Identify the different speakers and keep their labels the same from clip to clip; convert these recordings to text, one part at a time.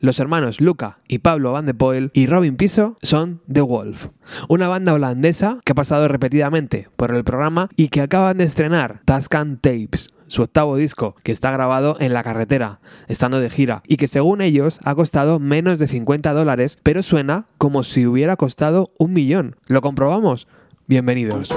Speaker 1: Los hermanos Luca y Pablo Van de Poel y Robin Piso son The Wolf, una banda holandesa que ha pasado repetidamente por el programa y que acaban de estrenar Tascan Tapes, su octavo disco, que está grabado en la carretera, estando de gira, y que según ellos ha costado menos de 50 dólares, pero suena como si hubiera costado un millón. ¿Lo comprobamos? Bienvenidos.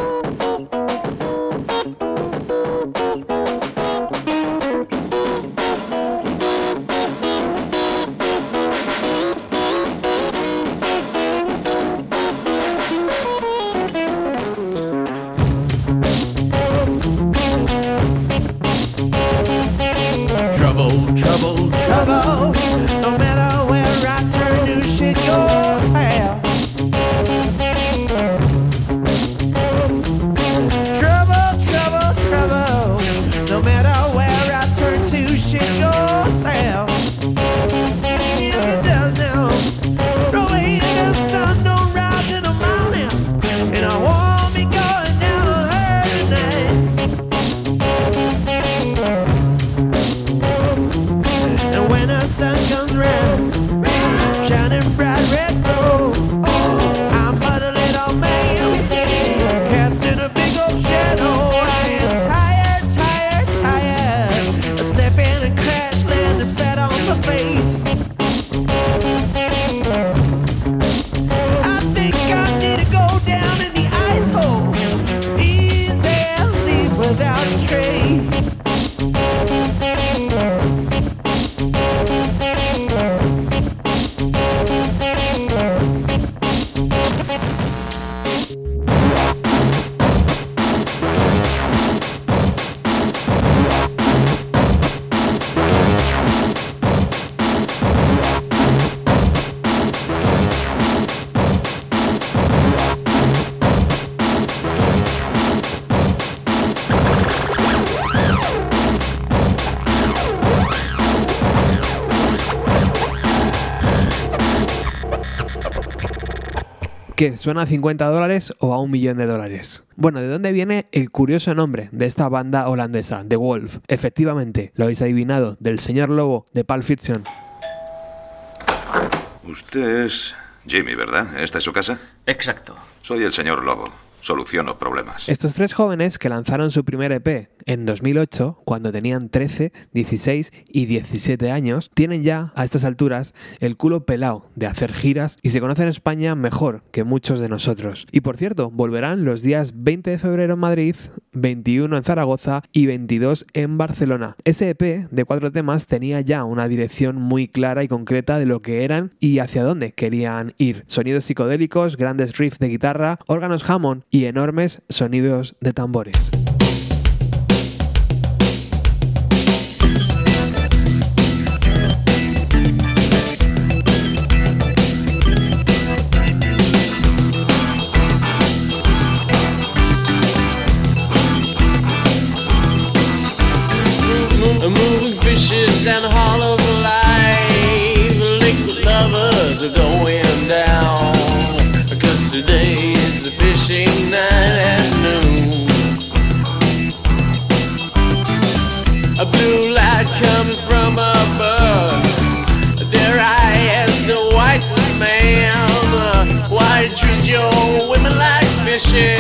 Speaker 1: ¿Suena a 50 dólares o a un millón de dólares? Bueno, ¿de dónde viene el curioso nombre de esta banda holandesa, The Wolf? Efectivamente, lo habéis adivinado, del señor Lobo de Pulp Fiction.
Speaker 2: Usted es Jimmy, ¿verdad? ¿Esta es su casa?
Speaker 3: Exacto.
Speaker 2: Soy el señor Lobo soluciono problemas.
Speaker 1: Estos tres jóvenes que lanzaron su primer EP en 2008, cuando tenían 13, 16 y 17 años, tienen ya a estas alturas el culo pelado de hacer giras y se conocen en España mejor que muchos de nosotros. Y por cierto, volverán los días 20 de febrero en Madrid, 21 en Zaragoza y 22 en Barcelona. Ese EP de cuatro temas tenía ya una dirección muy clara y concreta de lo que eran y hacia dónde querían ir. Sonidos psicodélicos, grandes riffs de guitarra, órganos Hammond y enormes sonidos de tambores. this shit.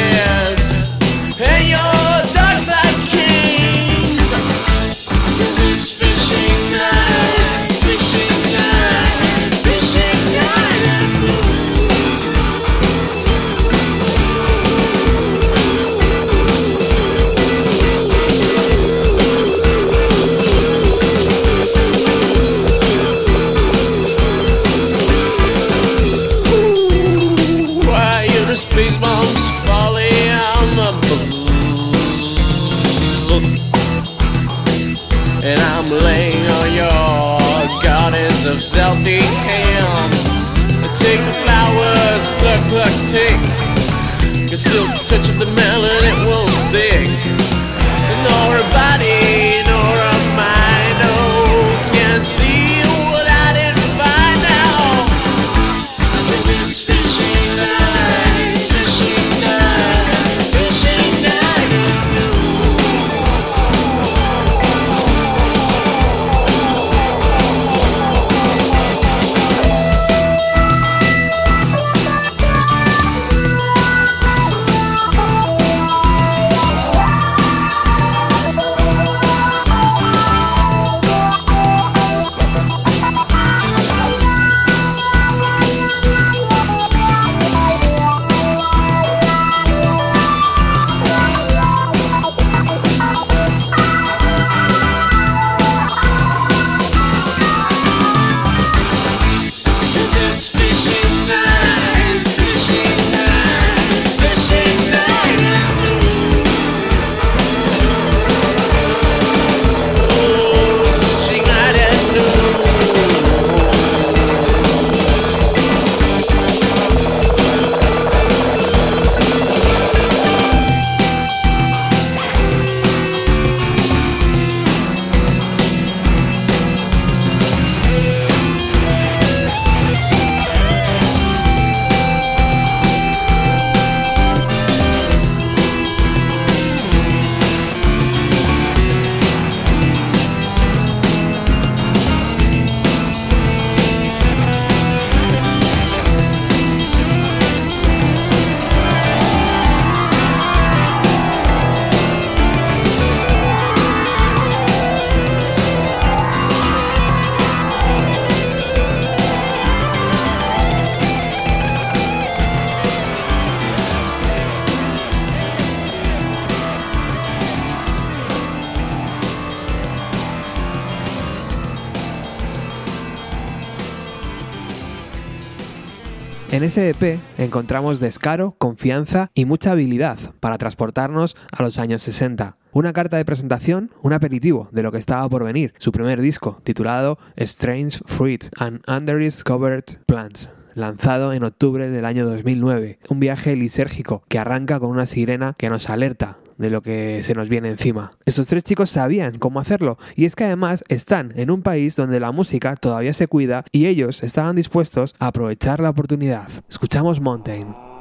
Speaker 1: Ese EP encontramos descaro, confianza y mucha habilidad para transportarnos a los años 60. Una carta de presentación, un aperitivo de lo que estaba por venir, su primer disco, titulado Strange Fruits and Undiscovered Plants lanzado en octubre del año 2009. Un viaje lisérgico que arranca con una sirena que nos alerta de lo que se nos viene encima. Estos tres chicos sabían cómo hacerlo y es que además están en un país donde la música todavía se cuida y ellos estaban dispuestos a aprovechar la oportunidad. Escuchamos Mountain.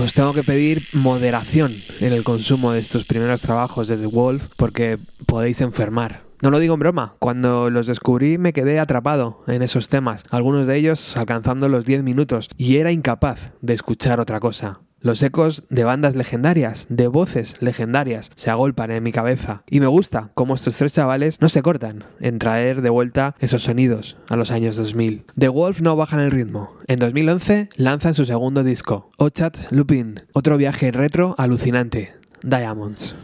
Speaker 1: Os tengo que pedir moderación en el consumo de estos primeros trabajos de The Wolf porque podéis enfermar
Speaker 4: No lo digo en broma, cuando los descubrí me quedé atrapado en esos temas, algunos de ellos alcanzando los 10 minutos, y era incapaz de escuchar otra cosa. Los ecos de bandas legendarias, de voces legendarias, se agolpan en mi cabeza. Y me gusta cómo estos tres chavales no se cortan en traer de vuelta esos sonidos a los años 2000. The Wolf no bajan el ritmo. En 2011 lanzan su segundo disco, Ochat Lupin, otro viaje retro alucinante, Diamonds.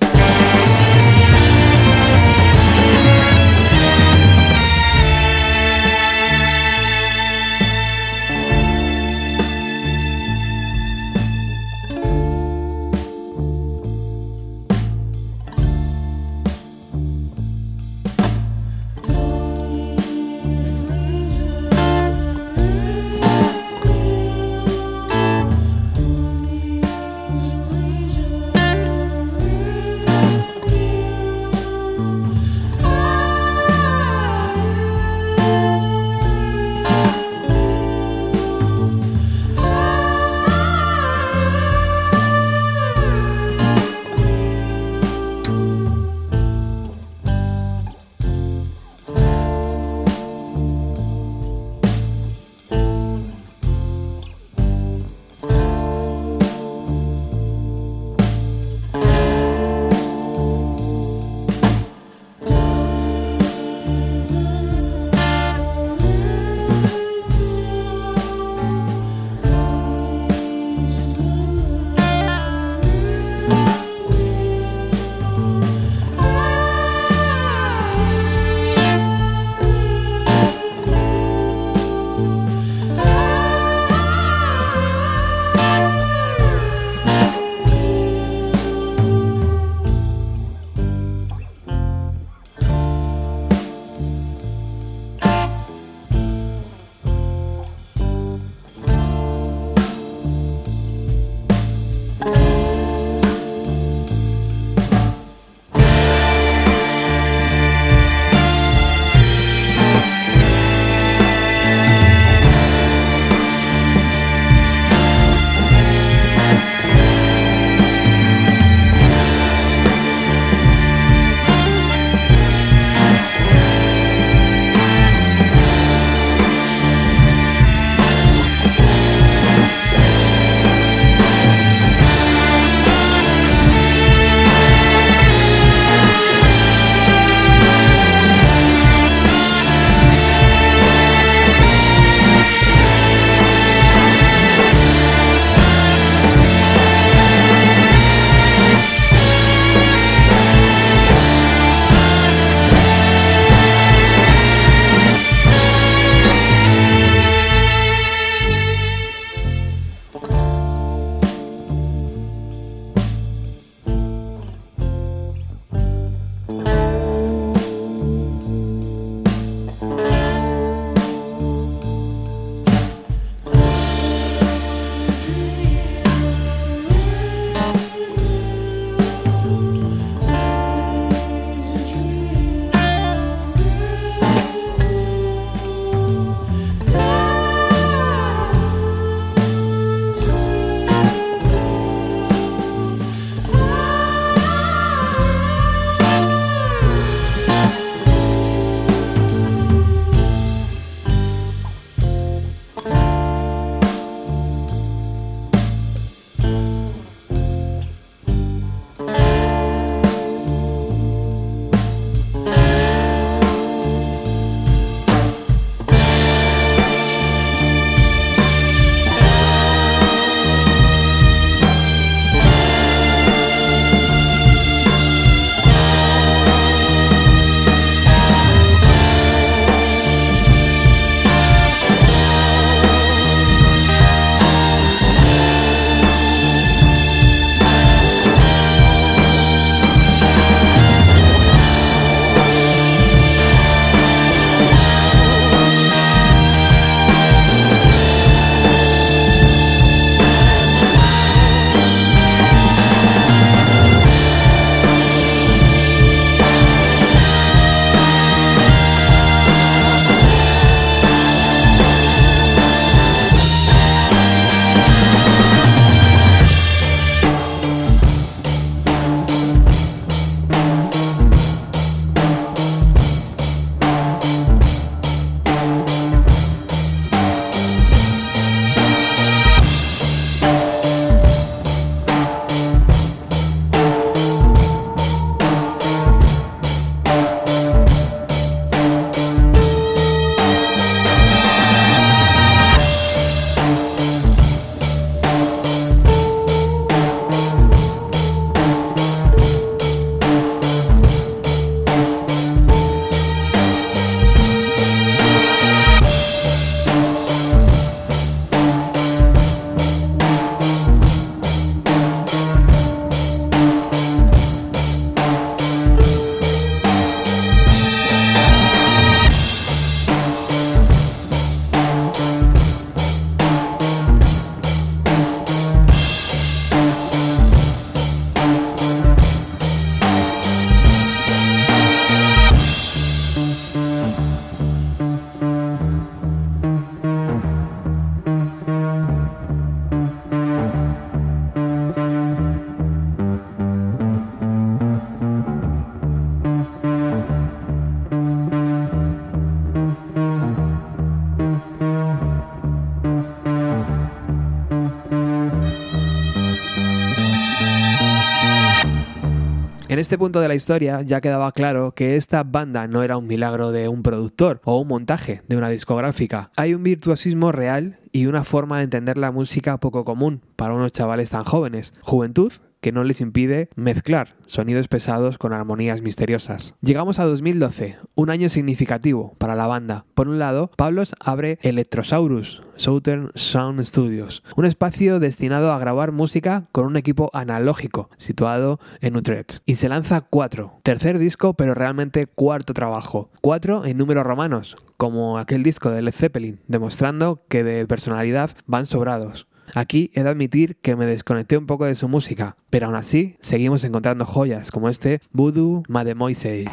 Speaker 4: Este punto de la historia ya quedaba claro que esta banda no era un milagro de un productor o un montaje de una discográfica. Hay un virtuosismo real y una forma de entender la música poco común para unos chavales tan jóvenes. Juventud que no les impide mezclar sonidos pesados con armonías misteriosas. Llegamos a 2012, un año significativo para la banda. Por un lado, Pablos abre Electrosaurus, Southern Sound Studios, un espacio destinado a grabar música con un equipo analógico situado en Utrecht. Y se lanza 4, tercer disco pero realmente cuarto trabajo. 4 en números romanos, como aquel disco de Led Zeppelin, demostrando que de personalidad van sobrados. Aquí he de admitir que me desconecté un poco de su música, pero aún así seguimos encontrando joyas como este Voodoo Mademoiselle.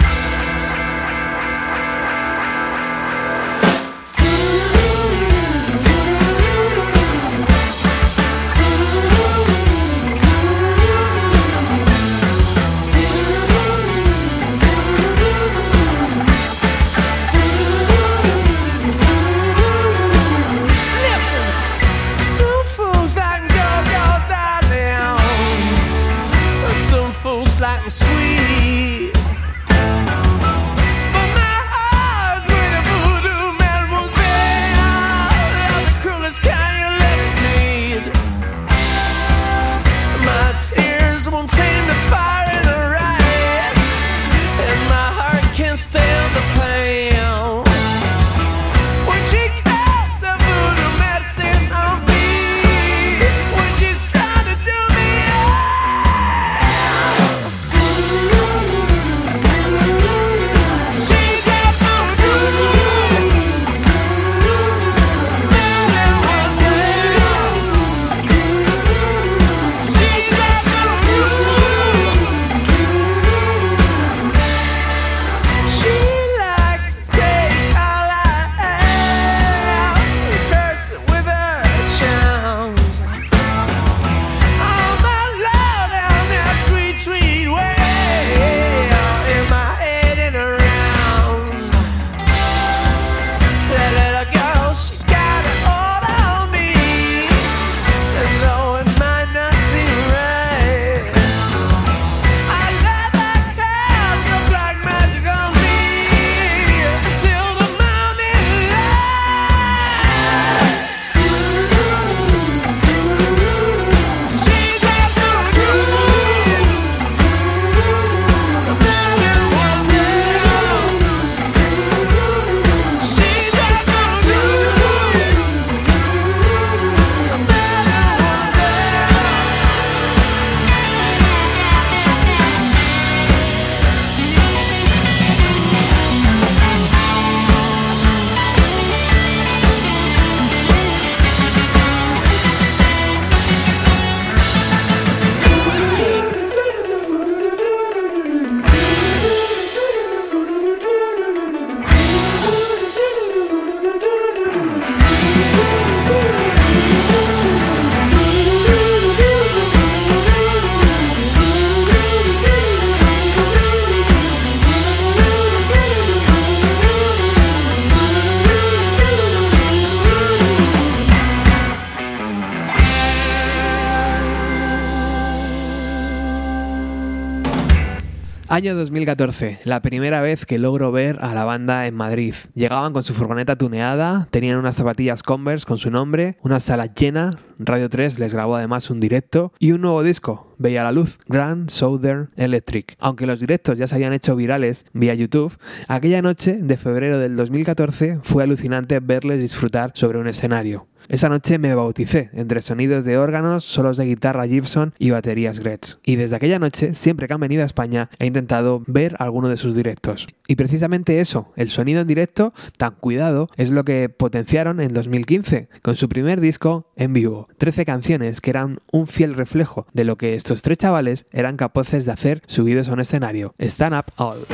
Speaker 4: Año 2014, la primera vez que logro ver a la banda en Madrid. Llegaban con su furgoneta tuneada, tenían unas zapatillas Converse con su nombre, una sala llena, Radio 3 les grabó además un directo y un nuevo disco, veía la luz, Grand Southern Electric. Aunque los directos ya se habían hecho virales vía YouTube, aquella noche de febrero del 2014 fue alucinante verles disfrutar sobre un escenario. Esa noche me bauticé entre sonidos de órganos, solos de guitarra Gibson y baterías Gretsch. Y desde aquella noche, siempre que han venido a España, he intentado ver alguno de sus directos. Y precisamente eso, el sonido en directo, tan cuidado, es lo que potenciaron en 2015, con su primer disco en vivo. 13 canciones que eran un fiel reflejo de lo que estos tres chavales eran capaces de hacer subidos a un escenario. Stand Up All.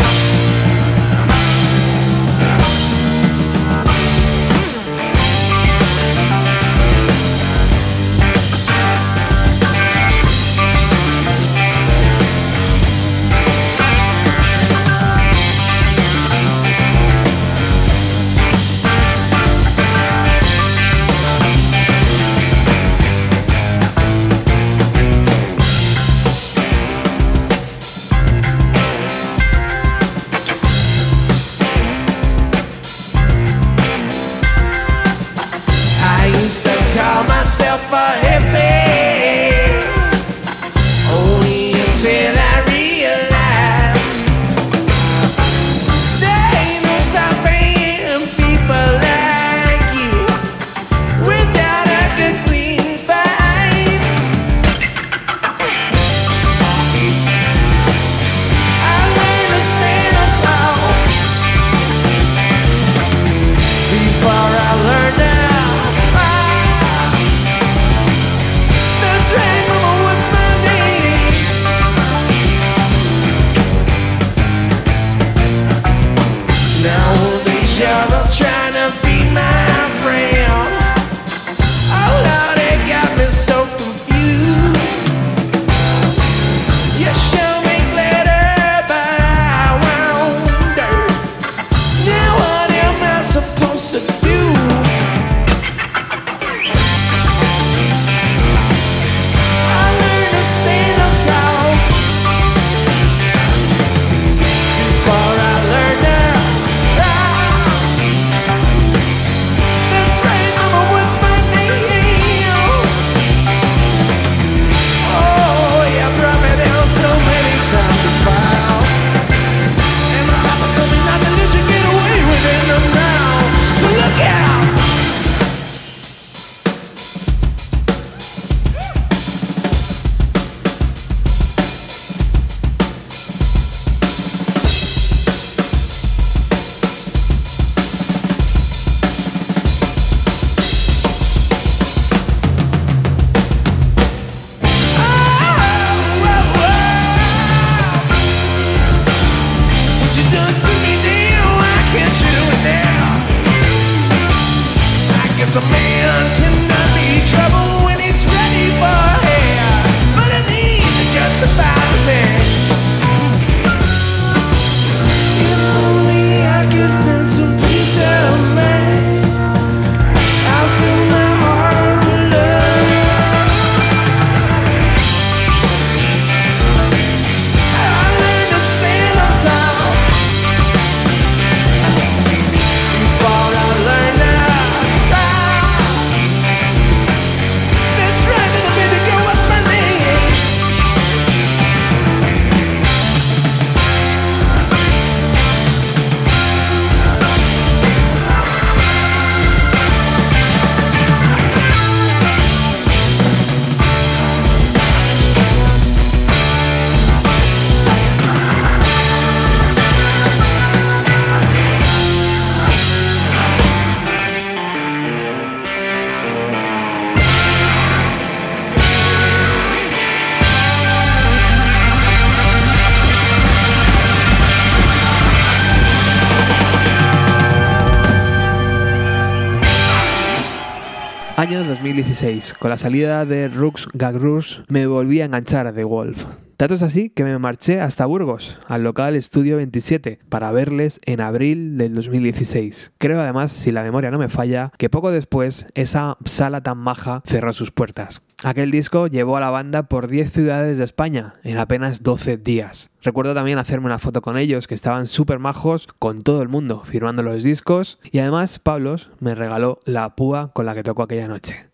Speaker 4: 2016. Con la salida de Rux Gagrus me volví a enganchar a The Wolf. Datos así que me marché hasta Burgos, al local Estudio 27, para verles en abril del 2016. Creo además, si la memoria no me falla, que poco después esa sala tan maja cerró sus puertas. Aquel disco llevó a la banda por 10 ciudades de España en apenas 12 días. Recuerdo también hacerme una foto con ellos, que estaban súper majos con todo el mundo, firmando los discos, y además Pablos me regaló la púa con la que tocó aquella noche.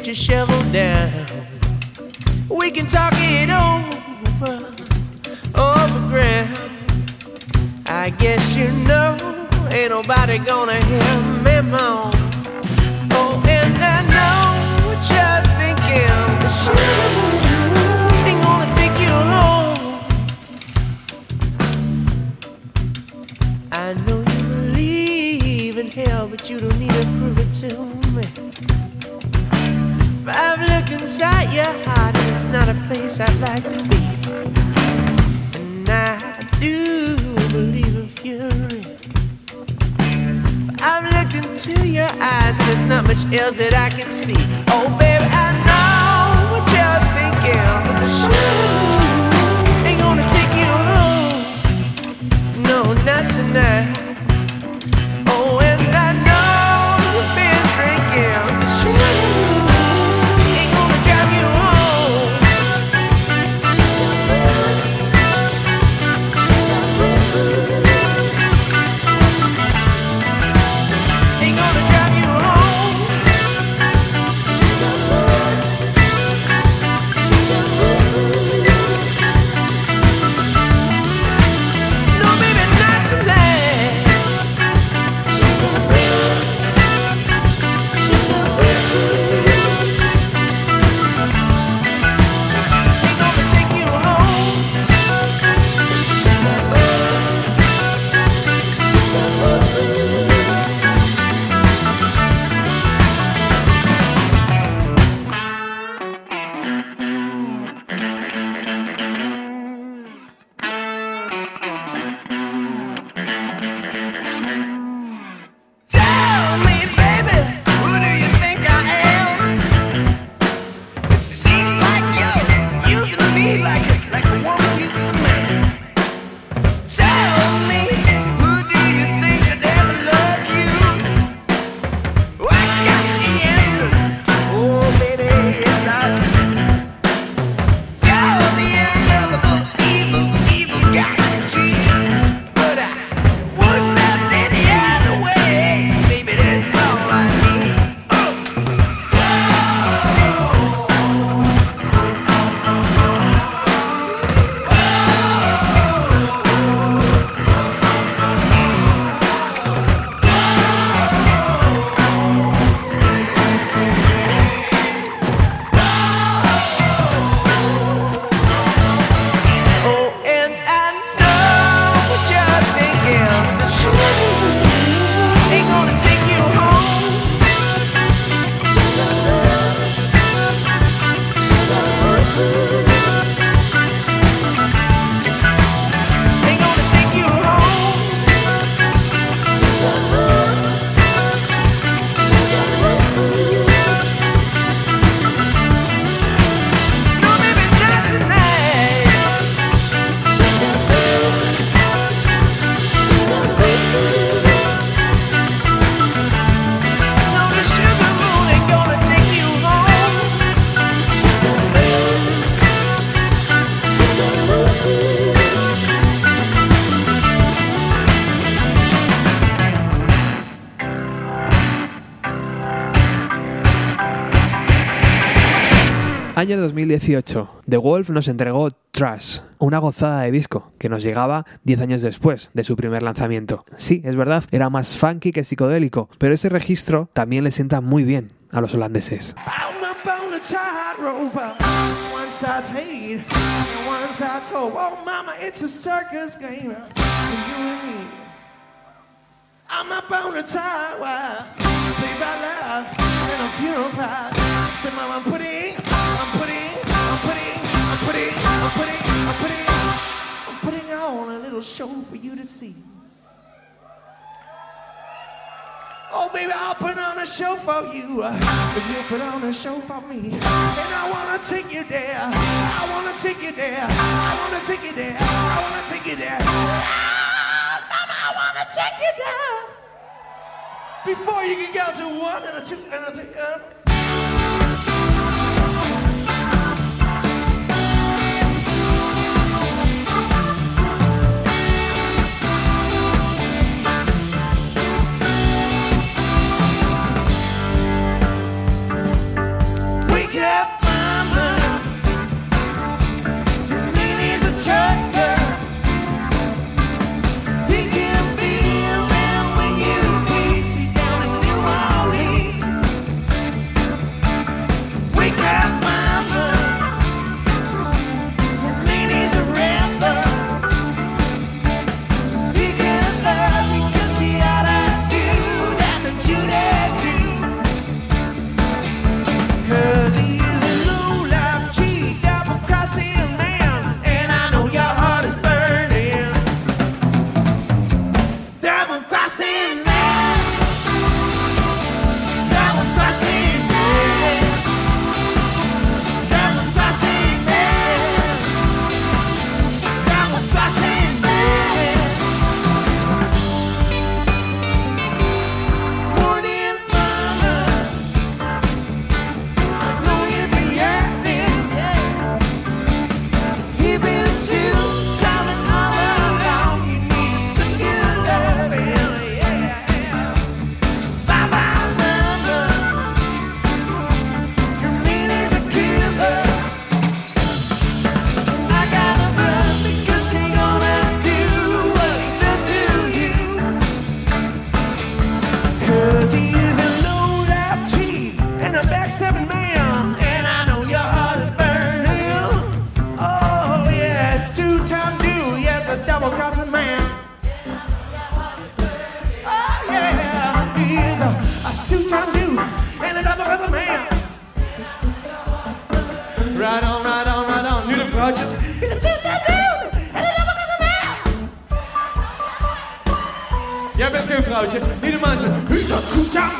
Speaker 1: put your shovel down. We can talk it over, over ground. I guess you know ain't nobody gonna hear me moan. inside your heart, it's not a place I'd like to be. And I do believe in fury. But I'm looking into your eyes, there's not much else that I can see. Oh, baby, I know what you're thinking, but the show ain't gonna take you home. No, not tonight.
Speaker 4: 2018. The Wolf nos entregó Trash, una gozada de disco que nos llegaba 10 años después de su primer lanzamiento. Sí, es verdad, era más funky que psicodélico, pero ese registro también le sienta muy bien a los holandeses.
Speaker 1: I'm putting, I'm putting, I'm putting on a little show for you to see. Oh, baby, I'll put on a show for you. If you put on a show for me. And I wanna take you there. I wanna take you there. I wanna take you there. I wanna take you there. Ah, mama, I wanna take you there. Before you can go to one and a two and a three. Uh, Hücum, Hücum,
Speaker 4: Hücum, Hücum,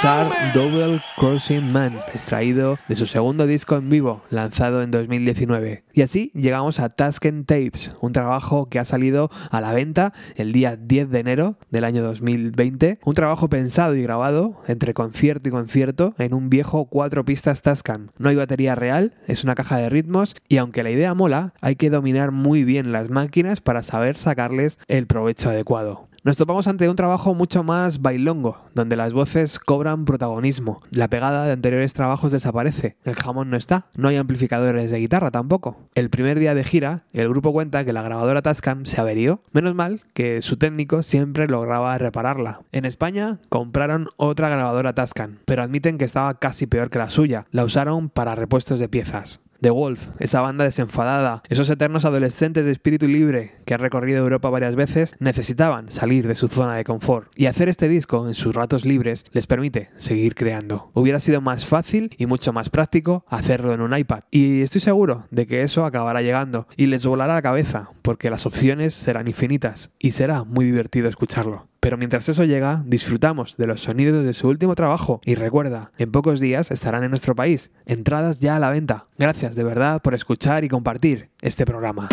Speaker 4: Escuchar Double Crossing Man, extraído de su segundo disco en vivo, lanzado en 2019. Y así llegamos a Tasken Tapes, un trabajo que ha salido a la venta el día 10 de enero del año 2020. Un trabajo pensado y grabado entre concierto y concierto en un viejo cuatro pistas Tascam. No hay batería real, es una caja de ritmos y aunque la idea mola, hay que dominar muy bien las máquinas para saber sacarles el provecho adecuado. Nos topamos ante un trabajo mucho más bailongo, donde las voces cobran protagonismo. La pegada de anteriores trabajos desaparece. El jamón no está. No hay amplificadores de guitarra tampoco. El primer día de gira, el grupo cuenta que la grabadora Tascam se averió. Menos mal que su técnico siempre lograba repararla. En España compraron otra grabadora Tascam, pero admiten que estaba casi peor que la suya. La usaron para repuestos de piezas. The Wolf, esa banda desenfadada, esos eternos adolescentes de espíritu libre que han recorrido Europa varias veces, necesitaban salir de su zona de confort. Y hacer este disco en sus ratos libres les permite seguir creando. Hubiera sido más fácil y mucho más práctico hacerlo en un iPad. Y estoy seguro de que eso acabará llegando y les volará la cabeza, porque las opciones serán infinitas y será muy divertido escucharlo. Pero mientras eso llega, disfrutamos de los sonidos de su último trabajo y recuerda, en pocos días estarán en nuestro país, entradas ya a la venta. Gracias de verdad por escuchar y compartir este programa.